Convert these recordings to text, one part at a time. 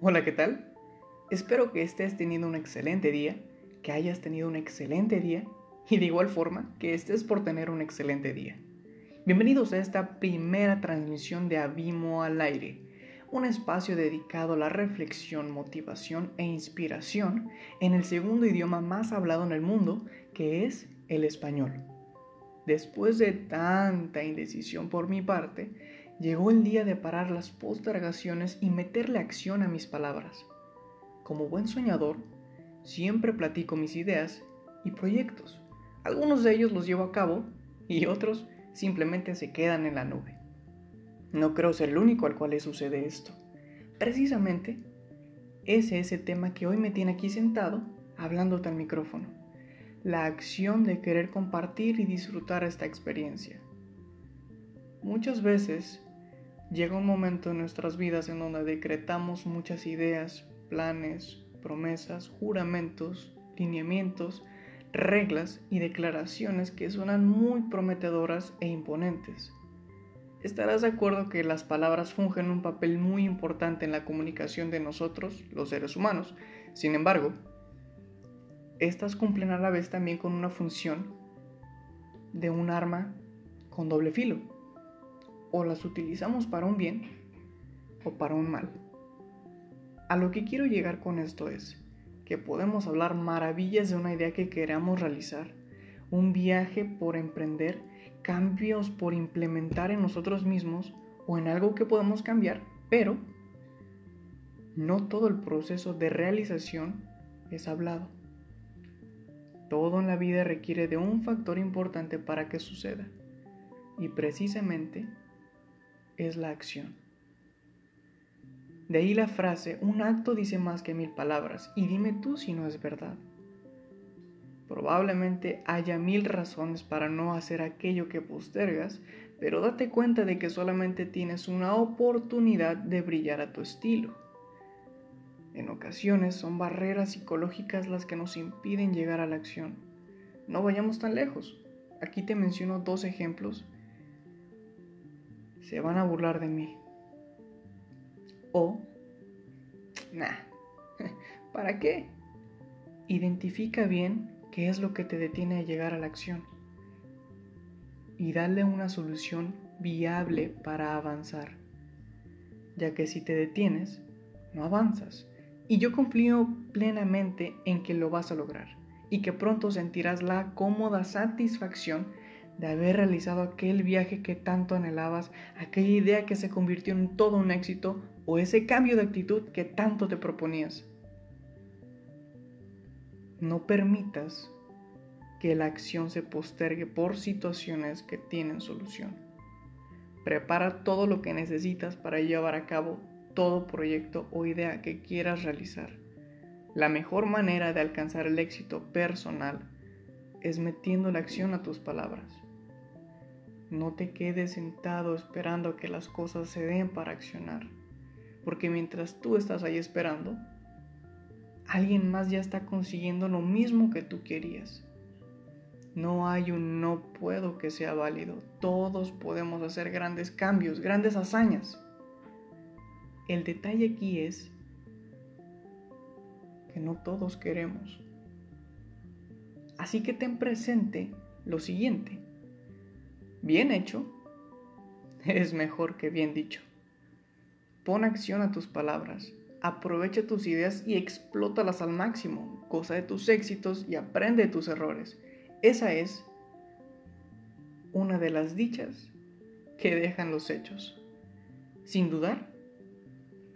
Hola, ¿qué tal? Espero que estés teniendo un excelente día, que hayas tenido un excelente día y de igual forma que estés por tener un excelente día. Bienvenidos a esta primera transmisión de Abimo al aire, un espacio dedicado a la reflexión, motivación e inspiración en el segundo idioma más hablado en el mundo, que es el español. Después de tanta indecisión por mi parte, llegó el día de parar las postergaciones y meterle acción a mis palabras. Como buen soñador, siempre platico mis ideas y proyectos. Algunos de ellos los llevo a cabo y otros simplemente se quedan en la nube. No creo ser el único al cual le sucede esto. Precisamente, ese es el tema que hoy me tiene aquí sentado hablándote al micrófono. La acción de querer compartir y disfrutar esta experiencia. Muchas veces llega un momento en nuestras vidas en donde decretamos muchas ideas, planes, promesas, juramentos, lineamientos, reglas y declaraciones que suenan muy prometedoras e imponentes. Estarás de acuerdo que las palabras fungen un papel muy importante en la comunicación de nosotros, los seres humanos. Sin embargo, estas cumplen a la vez también con una función de un arma con doble filo. O las utilizamos para un bien o para un mal. A lo que quiero llegar con esto es que podemos hablar maravillas de una idea que queramos realizar, un viaje por emprender, cambios por implementar en nosotros mismos o en algo que podemos cambiar, pero no todo el proceso de realización es hablado. Todo en la vida requiere de un factor importante para que suceda, y precisamente es la acción. De ahí la frase, un acto dice más que mil palabras, y dime tú si no es verdad. Probablemente haya mil razones para no hacer aquello que postergas, pero date cuenta de que solamente tienes una oportunidad de brillar a tu estilo. En ocasiones son barreras psicológicas las que nos impiden llegar a la acción. No vayamos tan lejos. Aquí te menciono dos ejemplos. Se van a burlar de mí. O, nah, ¿para qué? Identifica bien qué es lo que te detiene a llegar a la acción y dale una solución viable para avanzar, ya que si te detienes, no avanzas y yo confío plenamente en que lo vas a lograr y que pronto sentirás la cómoda satisfacción de haber realizado aquel viaje que tanto anhelabas, aquella idea que se convirtió en todo un éxito o ese cambio de actitud que tanto te proponías. No permitas que la acción se postergue por situaciones que tienen solución. Prepara todo lo que necesitas para llevar a cabo todo proyecto o idea que quieras realizar. La mejor manera de alcanzar el éxito personal es metiendo la acción a tus palabras. No te quedes sentado esperando que las cosas se den para accionar, porque mientras tú estás ahí esperando, alguien más ya está consiguiendo lo mismo que tú querías. No hay un no puedo que sea válido. Todos podemos hacer grandes cambios, grandes hazañas. El detalle aquí es que no todos queremos. Así que ten presente lo siguiente. Bien hecho es mejor que bien dicho. Pon acción a tus palabras, aprovecha tus ideas y explótalas al máximo, goza de tus éxitos y aprende de tus errores. Esa es una de las dichas que dejan los hechos. Sin dudar,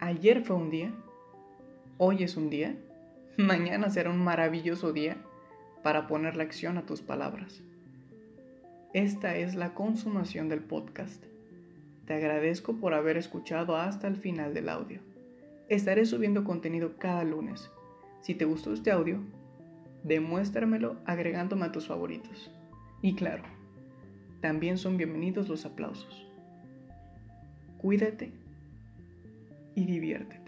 Ayer fue un día, hoy es un día, mañana será un maravilloso día para poner la acción a tus palabras. Esta es la consumación del podcast. Te agradezco por haber escuchado hasta el final del audio. Estaré subiendo contenido cada lunes. Si te gustó este audio, demuéstramelo agregándome a tus favoritos. Y claro, también son bienvenidos los aplausos. Cuídate y diviértete.